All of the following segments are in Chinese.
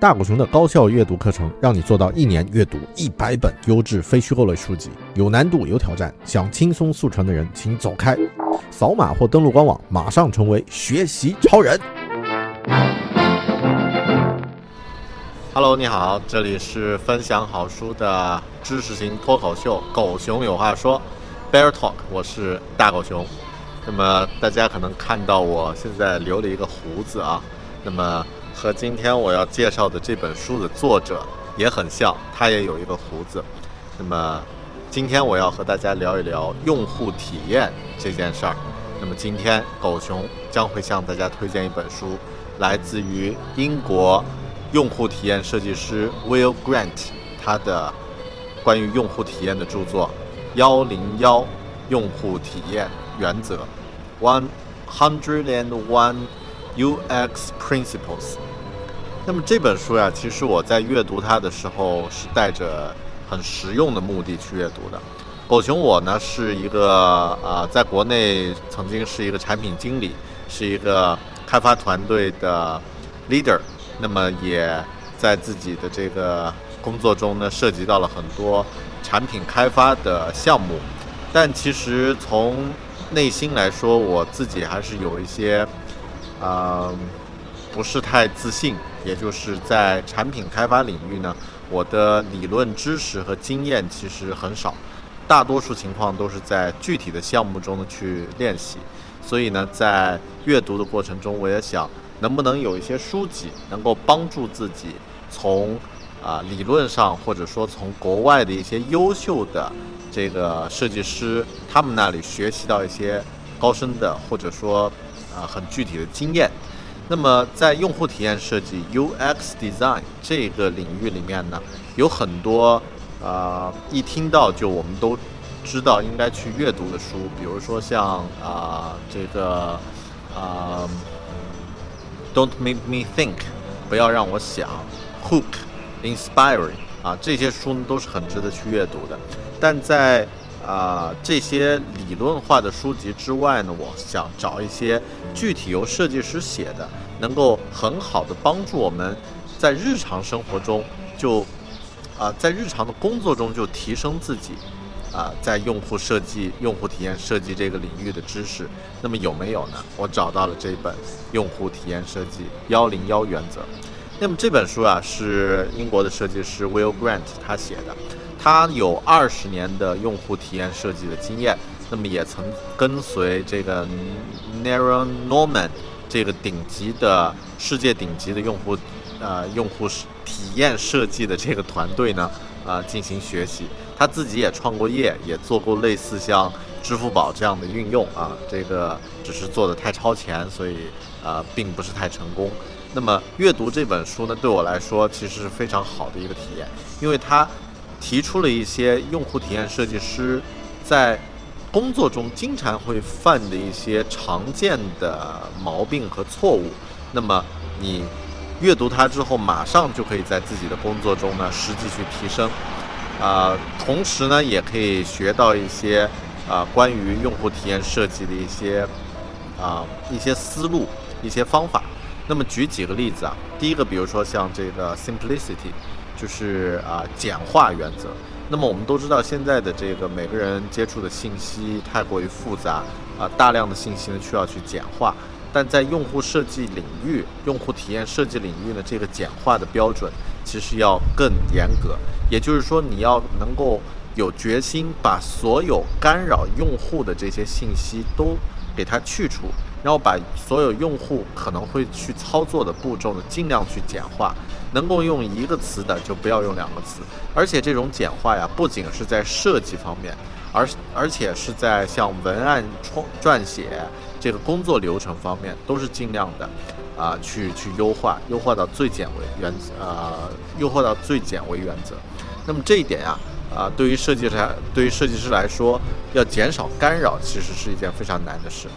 大狗熊的高效阅读课程，让你做到一年阅读一百本优质非虚构类书籍。有难度，有挑战，想轻松速成的人，请走开。扫码或登录官网，马上成为学习超人。Hello，你好，这里是分享好书的知识型脱口秀《狗熊有话说》（Bear Talk），我是大狗熊。那么大家可能看到我现在留了一个胡子啊，那么。和今天我要介绍的这本书的作者也很像，他也有一个胡子。那么，今天我要和大家聊一聊用户体验这件事儿。那么，今天狗熊将会向大家推荐一本书，来自于英国用户体验设计师 Will Grant 他的关于用户体验的著作《幺零幺用户体验原则》（One Hundred and One UX Principles）。那么这本书呀，其实我在阅读它的时候是带着很实用的目的去阅读的。狗熊我呢是一个呃，在国内曾经是一个产品经理，是一个开发团队的 leader。那么也在自己的这个工作中呢，涉及到了很多产品开发的项目。但其实从内心来说，我自己还是有一些啊。不是太自信，也就是在产品开发领域呢，我的理论知识和经验其实很少，大多数情况都是在具体的项目中去练习。所以呢，在阅读的过程中，我也想能不能有一些书籍能够帮助自己从啊理论上，或者说从国外的一些优秀的这个设计师他们那里学习到一些高深的，或者说啊很具体的经验。那么，在用户体验设计 （UX Design） 这个领域里面呢，有很多啊，一听到就我们都知道应该去阅读的书，比如说像啊这个啊，Don't Make Me Think，不要让我想，Hook，Inspiring，啊这些书呢都是很值得去阅读的，但在啊，这些理论化的书籍之外呢，我想找一些具体由设计师写的，能够很好的帮助我们在日常生活中就啊，在日常的工作中就提升自己啊，在用户设计、用户体验设计这个领域的知识。那么有没有呢？我找到了这本《用户体验设计幺零幺原则》。那么这本书啊，是英国的设计师 Will Grant 他写的。他有二十年的用户体验设计的经验，那么也曾跟随这个 Nero Norman 这个顶级的世界顶级的用户，呃，用户体验设计的这个团队呢，啊，进行学习。他自己也创过业，也做过类似像支付宝这样的运用啊，这个只是做的太超前，所以啊，并不是太成功。那么阅读这本书呢，对我来说其实是非常好的一个体验，因为它。提出了一些用户体验设计师在工作中经常会犯的一些常见的毛病和错误。那么你阅读它之后，马上就可以在自己的工作中呢实际去提升。啊，同时呢也可以学到一些啊关于用户体验设计的一些啊一些思路、一些方法。那么举几个例子啊，第一个，比如说像这个 simplicity。就是啊，简化原则。那么我们都知道，现在的这个每个人接触的信息太过于复杂啊，大量的信息呢需要去简化。但在用户设计领域、用户体验设计领域呢，这个简化的标准其实要更严格。也就是说，你要能够有决心把所有干扰用户的这些信息都给它去除，然后把所有用户可能会去操作的步骤呢，尽量去简化。能够用一个词的就不要用两个词，而且这种简化呀，不仅是在设计方面，而而且是在像文案创撰写这个工作流程方面，都是尽量的啊去去优化，优化到最简为原则，呃，优化到最简为原则。那么这一点呀，啊，对于设计师对于设计师来说，要减少干扰，其实是一件非常难的事。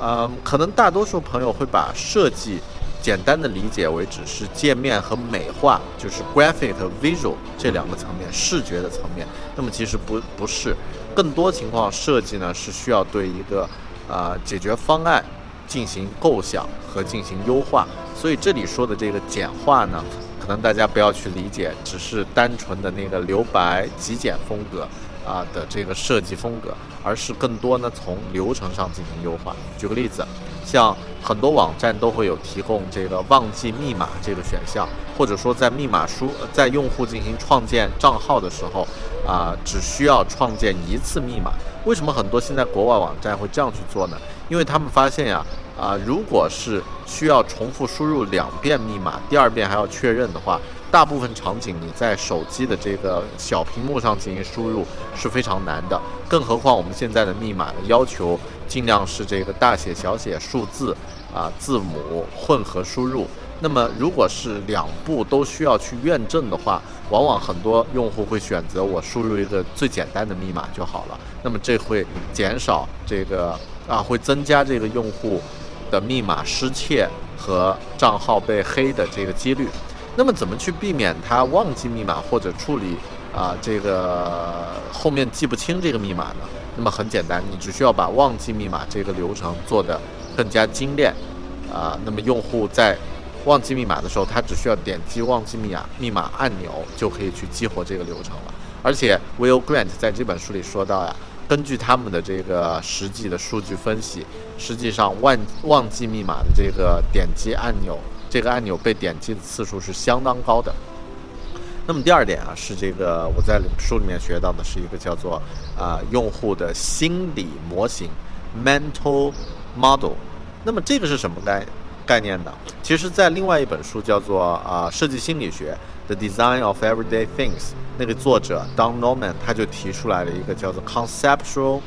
嗯，可能大多数朋友会把设计。简单的理解为只是界面和美化，就是 graphic 和 visual 这两个层面，视觉的层面。那么其实不不是，更多情况设计呢是需要对一个呃解决方案进行构想和进行优化。所以这里说的这个简化呢，可能大家不要去理解，只是单纯的那个留白极简风格啊的这个设计风格，而是更多呢从流程上进行优化。举个例子，像很多网站都会有提供这个忘记密码这个选项，或者说在密码输在用户进行创建账号的时候，啊，只需要创建一次密码。为什么很多现在国外网站会这样去做呢？因为他们发现呀。啊，如果是需要重复输入两遍密码，第二遍还要确认的话，大部分场景你在手机的这个小屏幕上进行输入是非常难的。更何况我们现在的密码的要求尽量是这个大写、小写、数字啊、字母混合输入。那么如果是两步都需要去验证的话，往往很多用户会选择我输入一个最简单的密码就好了。那么这会减少这个啊，会增加这个用户。的密码失窃和账号被黑的这个几率，那么怎么去避免他忘记密码或者处理啊这个后面记不清这个密码呢？那么很简单，你只需要把忘记密码这个流程做得更加精炼啊。那么用户在忘记密码的时候，他只需要点击忘记密码密码按钮就可以去激活这个流程了。而且 Will Grant 在这本书里说到呀。根据他们的这个实际的数据分析，实际上忘忘记密码的这个点击按钮，这个按钮被点击的次数是相当高的。那么第二点啊，是这个我在书里面学到的是一个叫做啊用户的心理模型 （mental model）。那么这个是什么概概念呢？其实，在另外一本书叫做啊设计心理学。The Design of Everyday Things，那个作者 Don Norman 他就提出来了一个叫做 Conceptual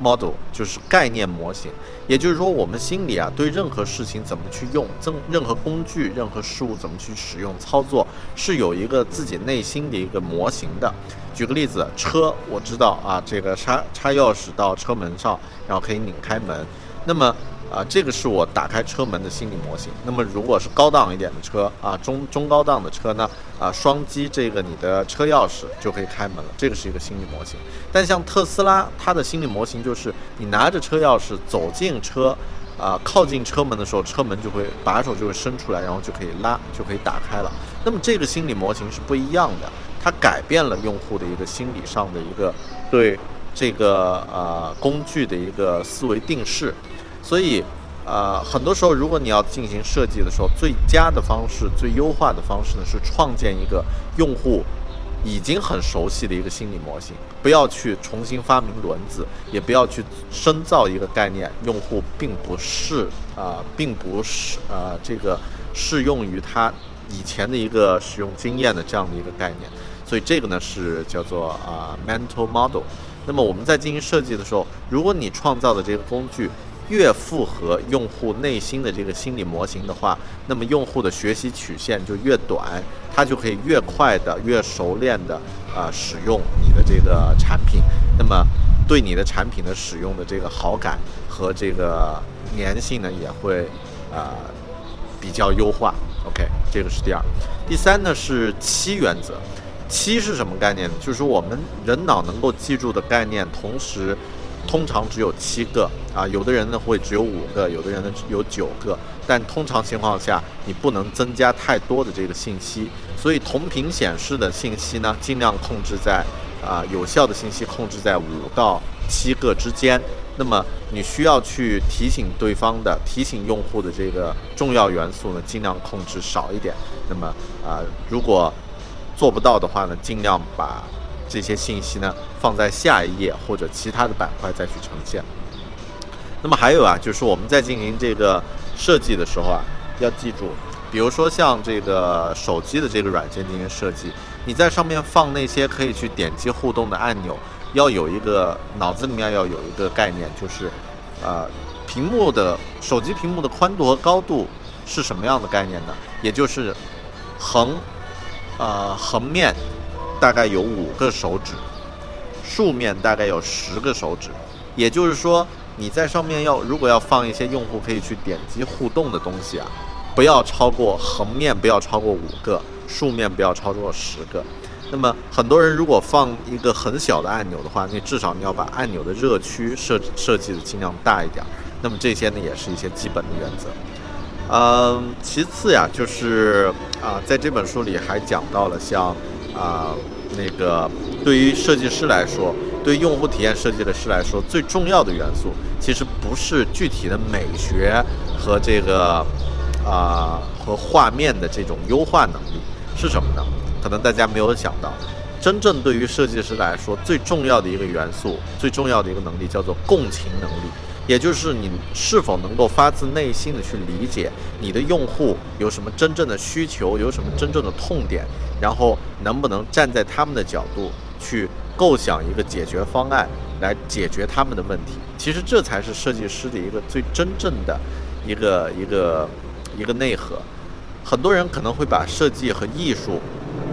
Model，就是概念模型。也就是说，我们心里啊，对任何事情怎么去用，任任何工具、任何事物怎么去使用、操作，是有一个自己内心的一个模型的。举个例子，车，我知道啊，这个插插钥匙到车门上，然后可以拧开门。那么啊，这个是我打开车门的心理模型。那么，如果是高档一点的车啊，中中高档的车呢，啊，双击这个你的车钥匙就可以开门了，这个是一个心理模型。但像特斯拉，它的心理模型就是你拿着车钥匙走进车，啊，靠近车门的时候，车门就会把手就会伸出来，然后就可以拉，就可以打开了。那么这个心理模型是不一样的，它改变了用户的一个心理上的一个对这个呃工具的一个思维定式。所以，呃，很多时候，如果你要进行设计的时候，最佳的方式、最优化的方式呢，是创建一个用户已经很熟悉的一个心理模型，不要去重新发明轮子，也不要去深造一个概念，用户并不是啊，并不是啊，这个适用于他以前的一个使用经验的这样的一个概念。所以这个呢是叫做啊 mental model。那么我们在进行设计的时候，如果你创造的这个工具，越符合用户内心的这个心理模型的话，那么用户的学习曲线就越短，他就可以越快的、越熟练的啊使用你的这个产品，那么对你的产品的使用的这个好感和这个粘性呢也会啊比较优化。OK，这个是第二。第三呢是七原则，七是什么概念呢？就是我们人脑能够记住的概念，同时。通常只有七个啊，有的人呢会只有五个，有的人呢有九个，但通常情况下你不能增加太多的这个信息，所以同屏显示的信息呢，尽量控制在啊有效的信息控制在五到七个之间。那么你需要去提醒对方的、提醒用户的这个重要元素呢，尽量控制少一点。那么啊，如果做不到的话呢，尽量把。这些信息呢，放在下一页或者其他的板块再去呈现。那么还有啊，就是我们在进行这个设计的时候啊，要记住，比如说像这个手机的这个软件进行设计，你在上面放那些可以去点击互动的按钮，要有一个脑子里面要有一个概念，就是呃，屏幕的手机屏幕的宽度和高度是什么样的概念呢？也就是横呃横面。大概有五个手指，竖面大概有十个手指，也就是说，你在上面要如果要放一些用户可以去点击互动的东西啊，不要超过横面不要超过五个，竖面不要超过十个。那么很多人如果放一个很小的按钮的话，那至少你要把按钮的热区设设计的尽量大一点。那么这些呢，也是一些基本的原则。嗯，其次呀，就是啊，在这本书里还讲到了像啊那个对于设计师来说，对用户体验设计的师来说，最重要的元素其实不是具体的美学和这个啊和画面的这种优化能力是什么呢？可能大家没有想到，真正对于设计师来说最重要的一个元素，最重要的一个能力叫做共情能力。也就是你是否能够发自内心的去理解你的用户有什么真正的需求，有什么真正的痛点，然后能不能站在他们的角度去构想一个解决方案来解决他们的问题。其实这才是设计师的一个最真正的一个一个一个内核。很多人可能会把设计和艺术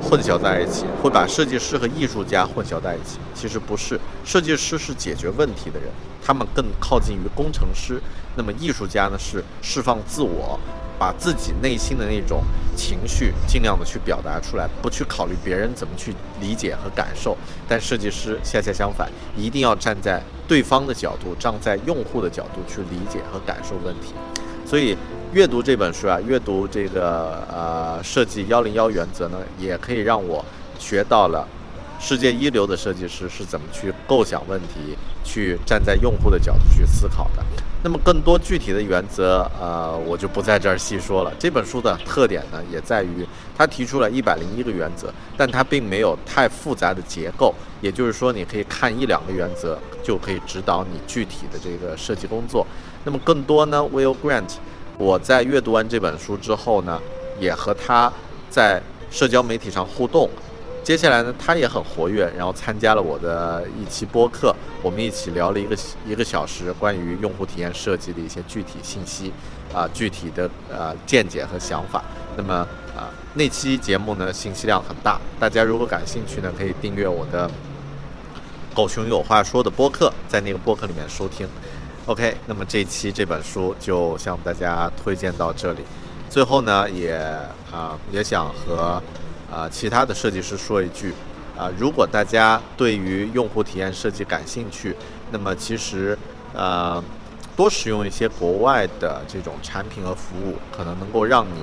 混淆在一起，会把设计师和艺术家混淆在一起。其实不是，设计师是解决问题的人。他们更靠近于工程师，那么艺术家呢是释放自我，把自己内心的那种情绪尽量的去表达出来，不去考虑别人怎么去理解和感受。但设计师恰恰相反，一定要站在对方的角度，站在用户的角度去理解和感受问题。所以阅读这本书啊，阅读这个呃设计幺零幺原则呢，也可以让我学到了。世界一流的设计师是怎么去构想问题，去站在用户的角度去思考的？那么更多具体的原则，呃，我就不在这儿细说了。这本书的特点呢，也在于它提出了一百零一个原则，但它并没有太复杂的结构。也就是说，你可以看一两个原则，就可以指导你具体的这个设计工作。那么更多呢，Will Grant，我在阅读完这本书之后呢，也和他在社交媒体上互动。接下来呢，他也很活跃，然后参加了我的一期播客，我们一起聊了一个一个小时关于用户体验设计的一些具体信息，啊，具体的呃见解和想法。那么啊，那期节目呢信息量很大，大家如果感兴趣呢，可以订阅我的“狗熊有话说”的播客，在那个播客里面收听。OK，那么这期这本书就向大家推荐到这里。最后呢，也啊也想和。啊，其他的设计师说一句，啊，如果大家对于用户体验设计感兴趣，那么其实，呃，多使用一些国外的这种产品和服务，可能能够让你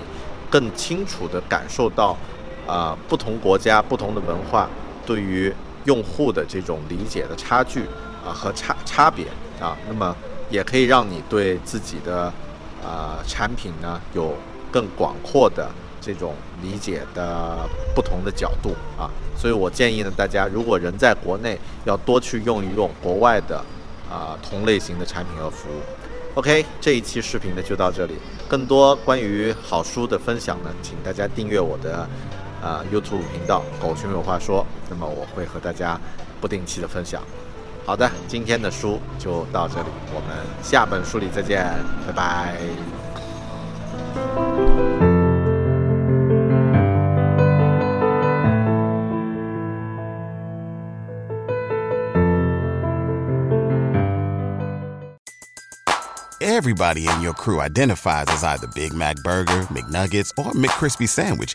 更清楚地感受到，啊，不同国家、不同的文化对于用户的这种理解的差距啊和差差别啊，那么也可以让你对自己的啊产品呢有更广阔的。这种理解的不同的角度啊，所以我建议呢，大家如果人在国内，要多去用一用国外的啊同类型的产品和服务。OK，这一期视频呢就到这里，更多关于好书的分享呢，请大家订阅我的啊 YouTube 频道“狗熊有话说”，那么我会和大家不定期的分享。好的，今天的书就到这里，我们下本书里再见，拜拜。Everybody in your crew identifies as either Big Mac Burger, McNuggets, or McCrispy Sandwich.